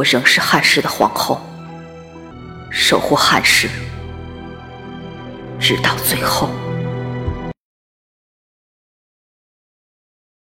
我仍是汉室的皇后守护汉室直到最后。